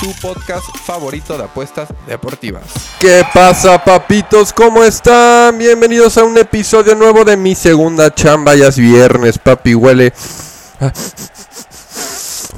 tu podcast favorito de apuestas deportivas. ¿Qué pasa, papitos? ¿Cómo están? Bienvenidos a un episodio nuevo de Mi Segunda Chamba. Ya es viernes, papi. Huele.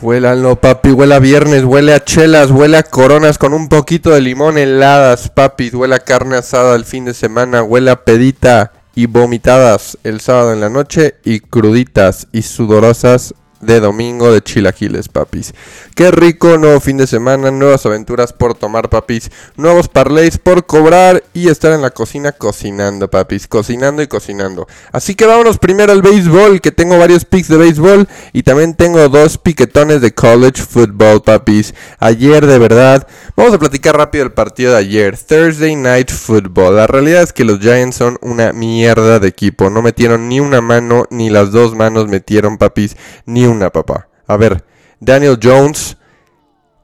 Huele no, papi. Huele a viernes, huele a chelas, huele a coronas con un poquito de limón heladas, papi. Huele a carne asada el fin de semana, huele a pedita y vomitadas el sábado en la noche y cruditas y sudorosas de domingo de chilaquiles, papis. Qué rico, nuevo fin de semana, nuevas aventuras por tomar, papis. Nuevos parlays por cobrar y estar en la cocina cocinando, papis. Cocinando y cocinando. Así que vámonos primero al béisbol, que tengo varios picks de béisbol y también tengo dos piquetones de college football, papis. Ayer, de verdad, vamos a platicar rápido el partido de ayer. Thursday Night Football. La realidad es que los Giants son una mierda de equipo. No metieron ni una mano, ni las dos manos metieron, papis, ni una, papá. A ver, Daniel Jones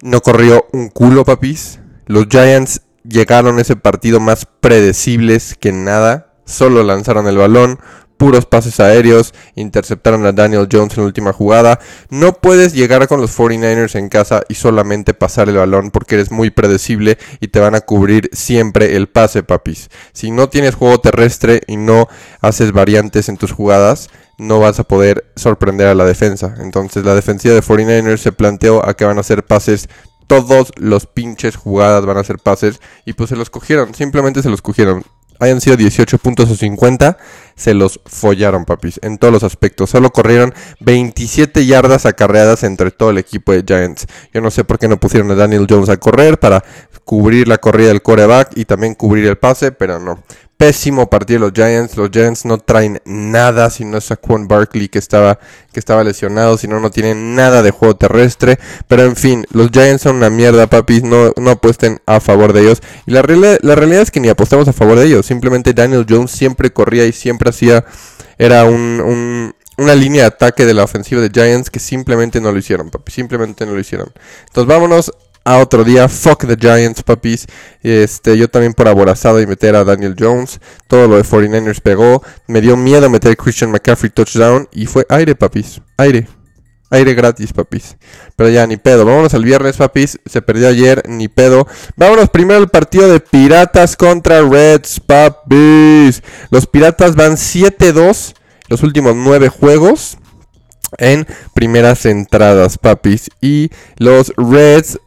no corrió un culo, papis. Los Giants llegaron a ese partido más predecibles que nada. Solo lanzaron el balón, puros pases aéreos, interceptaron a Daniel Jones en la última jugada. No puedes llegar con los 49ers en casa y solamente pasar el balón porque eres muy predecible y te van a cubrir siempre el pase, papis. Si no tienes juego terrestre y no haces variantes en tus jugadas, no vas a poder sorprender a la defensa. Entonces la defensiva de 49ers se planteó a que van a hacer pases. Todos los pinches jugadas van a hacer pases. Y pues se los cogieron. Simplemente se los cogieron. Hayan sido 18 puntos o 50. Se los follaron, papis. En todos los aspectos. Solo corrieron 27 yardas acarreadas entre todo el equipo de Giants. Yo no sé por qué no pusieron a Daniel Jones a correr para cubrir la corrida del coreback y también cubrir el pase. Pero no pésimo partido de los Giants. Los Giants no traen nada si no es Saquon Barkley que estaba, que estaba lesionado, si no, no tienen nada de juego terrestre. Pero en fin, los Giants son una mierda, papis. No, no apuesten a favor de ellos. Y la, realidad, la realidad es que ni apostamos a favor de ellos. Simplemente Daniel Jones siempre corría y siempre hacía. Era un, una línea de ataque de la ofensiva de Giants que simplemente no lo hicieron, papi. Simplemente no lo hicieron. Entonces vámonos a otro día. Fuck the Giants, papis. Este, yo también por aborazado y meter a Daniel Jones. Todo lo de 49ers pegó. Me dio miedo meter a Christian McCaffrey touchdown. Y fue aire, papis. Aire. Aire gratis, papis. Pero ya, ni pedo. Vámonos al viernes, papis. Se perdió ayer, ni pedo. Vámonos primero al partido de Piratas contra Reds, papis. Los Piratas van 7-2 los últimos 9 juegos en primeras entradas, papis. Y los Reds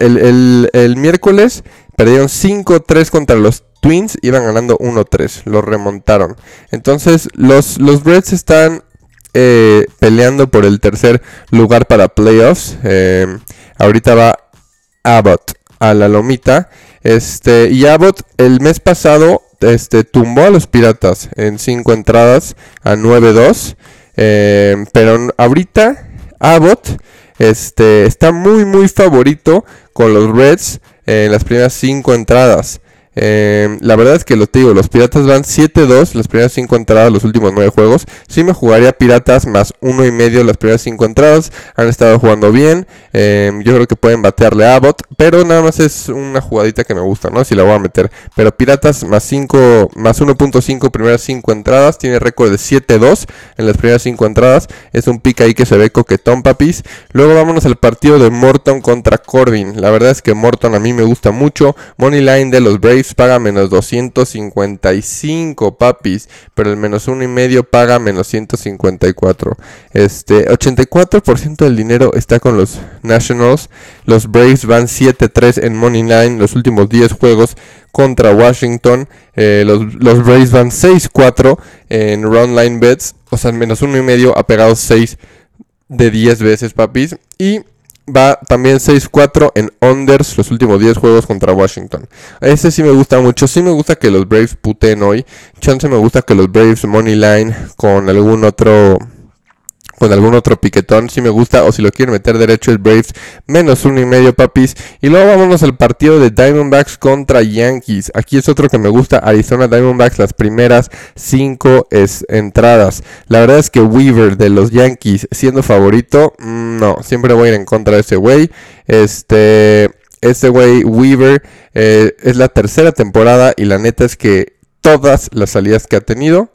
el, el, miércoles perdieron 5-3 contra los Twins. Iban ganando 1-3. Los remontaron. Entonces, los, los Reds están eh, peleando por el tercer lugar para playoffs. Eh, ahorita va Abbott a la lomita. Este, y Abbott el mes pasado este, tumbó a los Piratas en 5 entradas a 9-2. Eh, pero ahorita Abbott este, está muy muy favorito con los Reds en las primeras 5 entradas. Eh, la verdad es que lo digo, los Piratas van 7-2 las primeras 5 entradas, los últimos 9 juegos. Si me jugaría Piratas más 1 y medio las primeras 5 entradas. Han estado jugando bien. Eh, yo creo que pueden batearle a Abbott. Pero nada más es una jugadita que me gusta, ¿no? Si la voy a meter. Pero Piratas más 5, más 1.5 primeras 5 entradas. Tiene récord de 7-2 en las primeras 5 entradas. Es un pick ahí que se ve coquetón, papis. Luego vámonos al partido de Morton contra Corbin. La verdad es que Morton a mí me gusta mucho. Money line de los Braves paga menos 255, papis. Pero el menos uno y medio paga menos 154. Este, 84% del dinero está con los Nationals. Los Braves van 7-3 en Money Line los últimos 10 juegos contra Washington. Eh, los, los, Braves van 6-4 en Run Line Bets. O sea, menos uno y medio ha pegado 6 de 10 veces, papis. Y va también 6-4 en unders los últimos 10 juegos contra Washington. Ese sí me gusta mucho. Sí me gusta que los Braves puten hoy. Chance me gusta que los Braves money line con algún otro con algún otro piquetón si me gusta o si lo quieren meter derecho es Braves menos uno y medio papis. Y luego vámonos al partido de Diamondbacks contra Yankees. Aquí es otro que me gusta Arizona Diamondbacks las primeras cinco entradas. La verdad es que Weaver de los Yankees siendo favorito mm, no siempre voy a ir en contra de ese güey. Este este güey Weaver eh, es la tercera temporada y la neta es que todas las salidas que ha tenido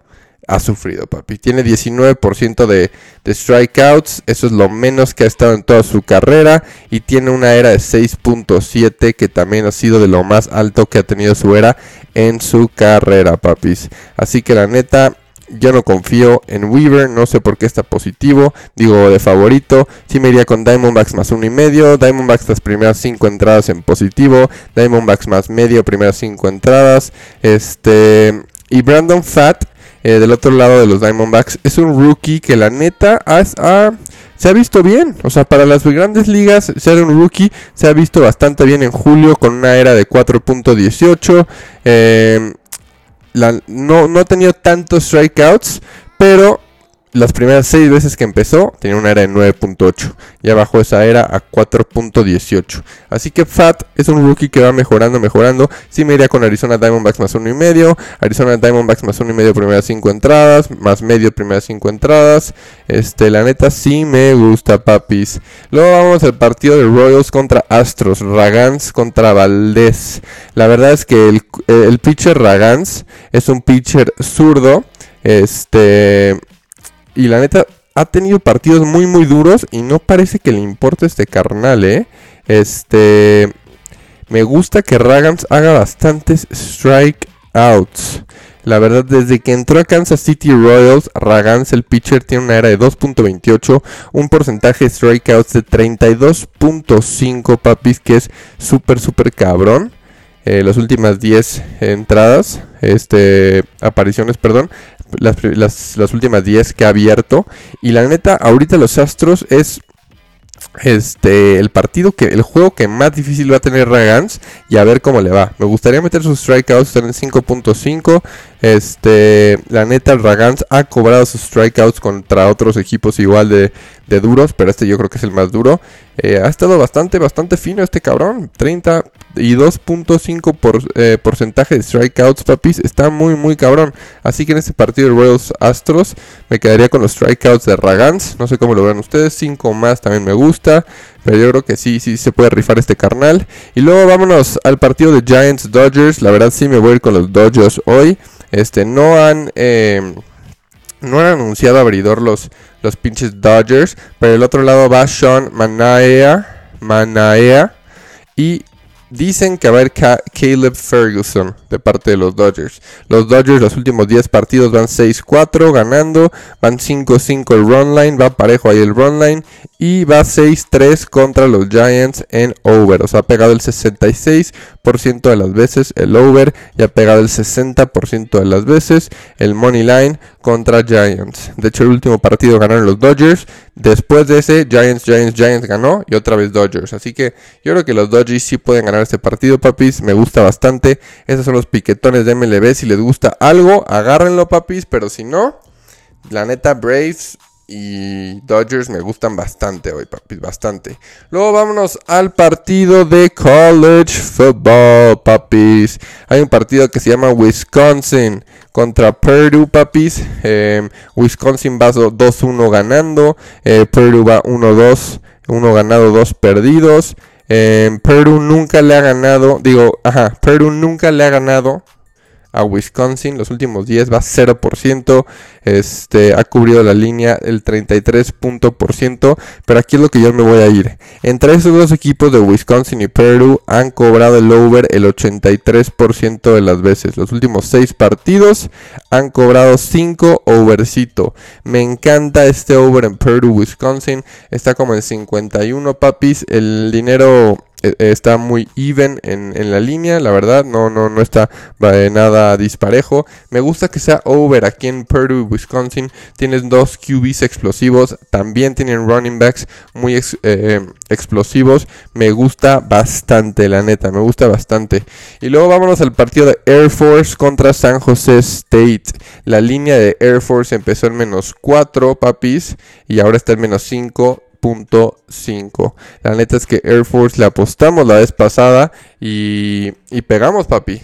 ha sufrido, papi. Tiene 19% de, de, strikeouts, eso es lo menos que ha estado en toda su carrera. Y tiene una era de 6.7, que también ha sido de lo más alto que ha tenido su era en su carrera, papis. Así que la neta, yo no confío en Weaver, no sé por qué está positivo. Digo, de favorito. Sí me iría con Diamondbacks más uno y medio. Diamondbacks las primeras cinco entradas en positivo. Diamondbacks más medio, primeras cinco entradas. Este. Y Brandon Fat eh, del otro lado de los Diamondbacks, es un rookie que la neta se ha visto bien. O sea, para las grandes ligas, ser un rookie se ha visto bastante bien en julio con una era de 4.18. Eh, no, no ha tenido tantos strikeouts, pero las primeras seis veces que empezó tenía una era de 9.8. Ya bajó esa era a 4.18. Así que Fat es un rookie que va mejorando, mejorando. Sí me iría con Arizona Diamondbacks más uno y medio. Arizona Diamondbacks más uno y medio primeras 5 entradas. Más medio primeras 5 entradas. Este, la neta sí me gusta, papis. Luego vamos al partido de Royals contra Astros. Ragans contra Valdés. La verdad es que el, el pitcher Ragans es un pitcher zurdo. Este y la neta, ha tenido partidos muy, muy duros y no parece que le importe este carnal, ¿eh? Este. Me gusta que Ragans haga bastantes strikeouts. La verdad, desde que entró a Kansas City Royals, Ragans, el pitcher, tiene una era de 2.28, un porcentaje de strikeouts de 32.5, papis, que es súper, súper cabrón. Eh, las últimas 10 entradas, este, apariciones, perdón, las, las, últimas 10 que ha abierto. Y la neta, ahorita los Astros es este el partido que el juego que más difícil va a tener Ragans y a ver cómo le va. Me gustaría meter sus strikeouts en 5.5. Este, la neta el Ragans ha cobrado sus strikeouts contra otros equipos igual de, de duros, pero este yo creo que es el más duro. Eh, ha estado bastante bastante fino este cabrón, 30 y 2.5 por, eh, porcentaje de strikeouts, papis. Está muy, muy cabrón. Así que en este partido de Royals Astros me quedaría con los strikeouts de Ragans. No sé cómo lo ven ustedes. 5 más también me gusta. Pero yo creo que sí, sí se puede rifar este carnal. Y luego vámonos al partido de Giants Dodgers. La verdad sí me voy a ir con los Dodgers hoy. Este, no han... Eh, no han anunciado abridor los, los pinches Dodgers. Pero el otro lado va Sean Manaea. Manaea. Y Dicen que va a haber Caleb Ferguson de parte de los Dodgers. Los Dodgers los últimos 10 partidos van 6-4 ganando, van 5-5 el run line, va parejo ahí el run line y va 6-3 contra los Giants en over. O sea, ha pegado el 66% de las veces el over y ha pegado el 60% de las veces el money line contra Giants. De hecho, el último partido ganaron los Dodgers. Después de ese, Giants, Giants, Giants ganó y otra vez Dodgers. Así que yo creo que los Dodgers sí pueden ganar este partido, papis. Me gusta bastante. Esos son los piquetones de MLB. Si les gusta algo, agárrenlo, papis. Pero si no, la neta, Braves y Dodgers me gustan bastante hoy, papis, bastante. Luego vámonos al partido de college football, papis. Hay un partido que se llama Wisconsin contra Purdue, papis. Em, Wisconsin va 2-1 ganando. Eh, Purdue va 1-2. Uno ganado, dos perdidos. Eh, Purdue nunca le ha ganado. Digo, ajá, Purdue nunca le ha ganado a Wisconsin. Los últimos 10 va 0%. Este, ha cubrido la línea el 33%. Pero aquí es lo que yo me voy a ir. Entre esos dos equipos de Wisconsin y Purdue han cobrado el over el 83% de las veces. Los últimos 6 partidos han cobrado 5 overcito. Me encanta este over en Purdue, Wisconsin. Está como en 51 papis. El dinero e, está muy even en, en, la línea, la verdad, no, no, no está nada disparejo. Me gusta que sea over aquí en Purdue, Wisconsin. Tienes dos QBs explosivos, también tienen running backs muy eh, explosivos. Me gusta bastante, la neta, me gusta bastante. Y luego vámonos al partido de Air Force contra San Jose State. La línea de Air Force empezó en menos 4, papis, y ahora está en menos 5 5. La neta es que Air Force le apostamos la vez pasada y, y pegamos, papi.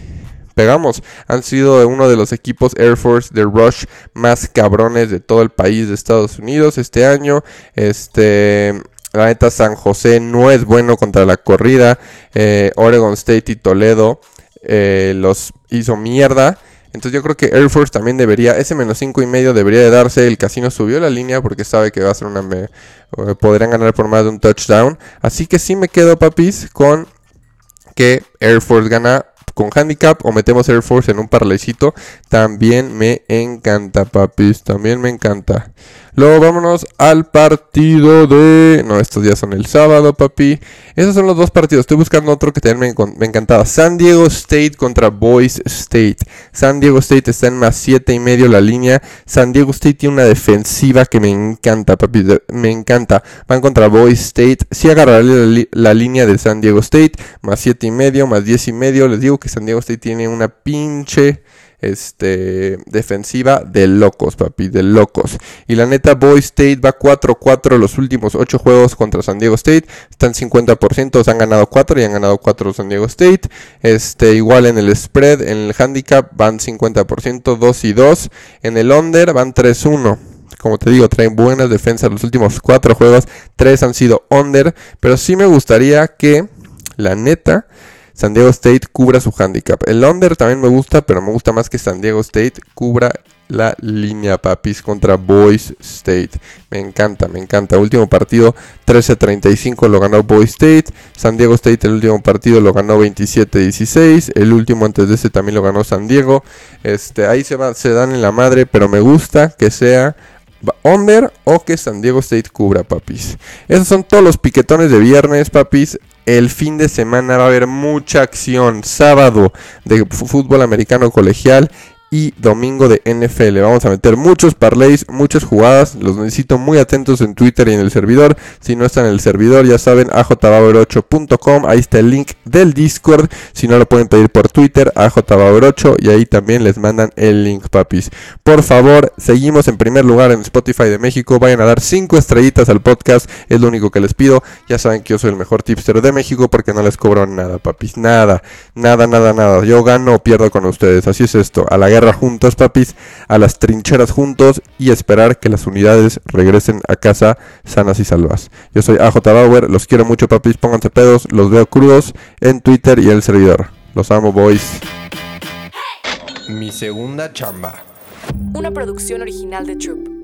Pegamos. Han sido uno de los equipos Air Force de Rush más cabrones de todo el país de Estados Unidos este año. Este. La neta, San José no es bueno contra la corrida. Eh, Oregon State y Toledo eh, los hizo mierda. Entonces yo creo que Air Force también debería, ese menos 5 y medio debería de darse. El casino subió la línea porque sabe que va a ser una... podrían ganar por más de un touchdown. Así que sí me quedo, papis, con que Air Force gana con handicap o metemos Air Force en un parlaycito. También me encanta, papis. También me encanta. Luego vámonos al partido de... No, estos días son el sábado, papi. Esos son los dos partidos. Estoy buscando otro que también me, encantaba. San Diego State contra Boys State. San Diego State está en más 7 y medio la línea. San Diego State tiene una defensiva que me encanta, papi. Me encanta. Van contra Boys State. Sí agarraré la, la línea de San Diego State. Más 7 y medio, más 10 y medio. Les digo que San Diego State tiene una pinche este, defensiva de locos, papi, de locos. Y la neta, Boy State va 4-4 los últimos 8 juegos contra San Diego State. Están 50%, han ganado 4 y han ganado 4 San Diego State. Este, igual en el spread, en el handicap van 50%, 2 y 2. En el under van 3-1 como te digo, traen buenas defensas los últimos 4 juegos. 3 han sido under. Pero sí me gustaría que, la neta, San Diego State cubra su handicap. El under también me gusta, pero me gusta más que San Diego State cubra la línea papis contra Boys State. Me encanta, me encanta. Último partido 13-35 lo ganó Boys State. San Diego State el último partido lo ganó 27-16. El último antes de ese también lo ganó San Diego. Este, ahí se, va, se dan en la madre, pero me gusta que sea under o que San Diego State cubra, papis. Esos son todos los piquetones de viernes, papis. El fin de semana va a haber mucha acción. Sábado de fútbol americano colegial y domingo de NFL. Vamos a meter muchos parlays, muchas jugadas. Los necesito muy atentos en Twitter y en el servidor. Si no están en el servidor, ya saben, ajbauer8.com. Ahí está el link del Discord. Si no lo pueden pedir por Twitter, ajbauer8. Y ahí también les mandan el link, papis. Por favor, seguimos en primer lugar en Spotify de México. Vayan a dar 5 estrellitas al podcast. Es lo único que les pido. Ya saben que yo soy el mejor tipster de México porque no les cobro nada, papis. Nada, nada, nada, nada. Yo gano o pierdo con ustedes. Así es esto. A la guerra juntos, papis, a las trincheras juntos y esperar que las unidades regresen a casa sanas y salvas. Yo soy AJ Bauer, los quiero mucho, papis, pónganse pedos, los veo crudos en Twitter y en el servidor. Los amo, boys. Mi segunda chamba. Una producción original de Troop.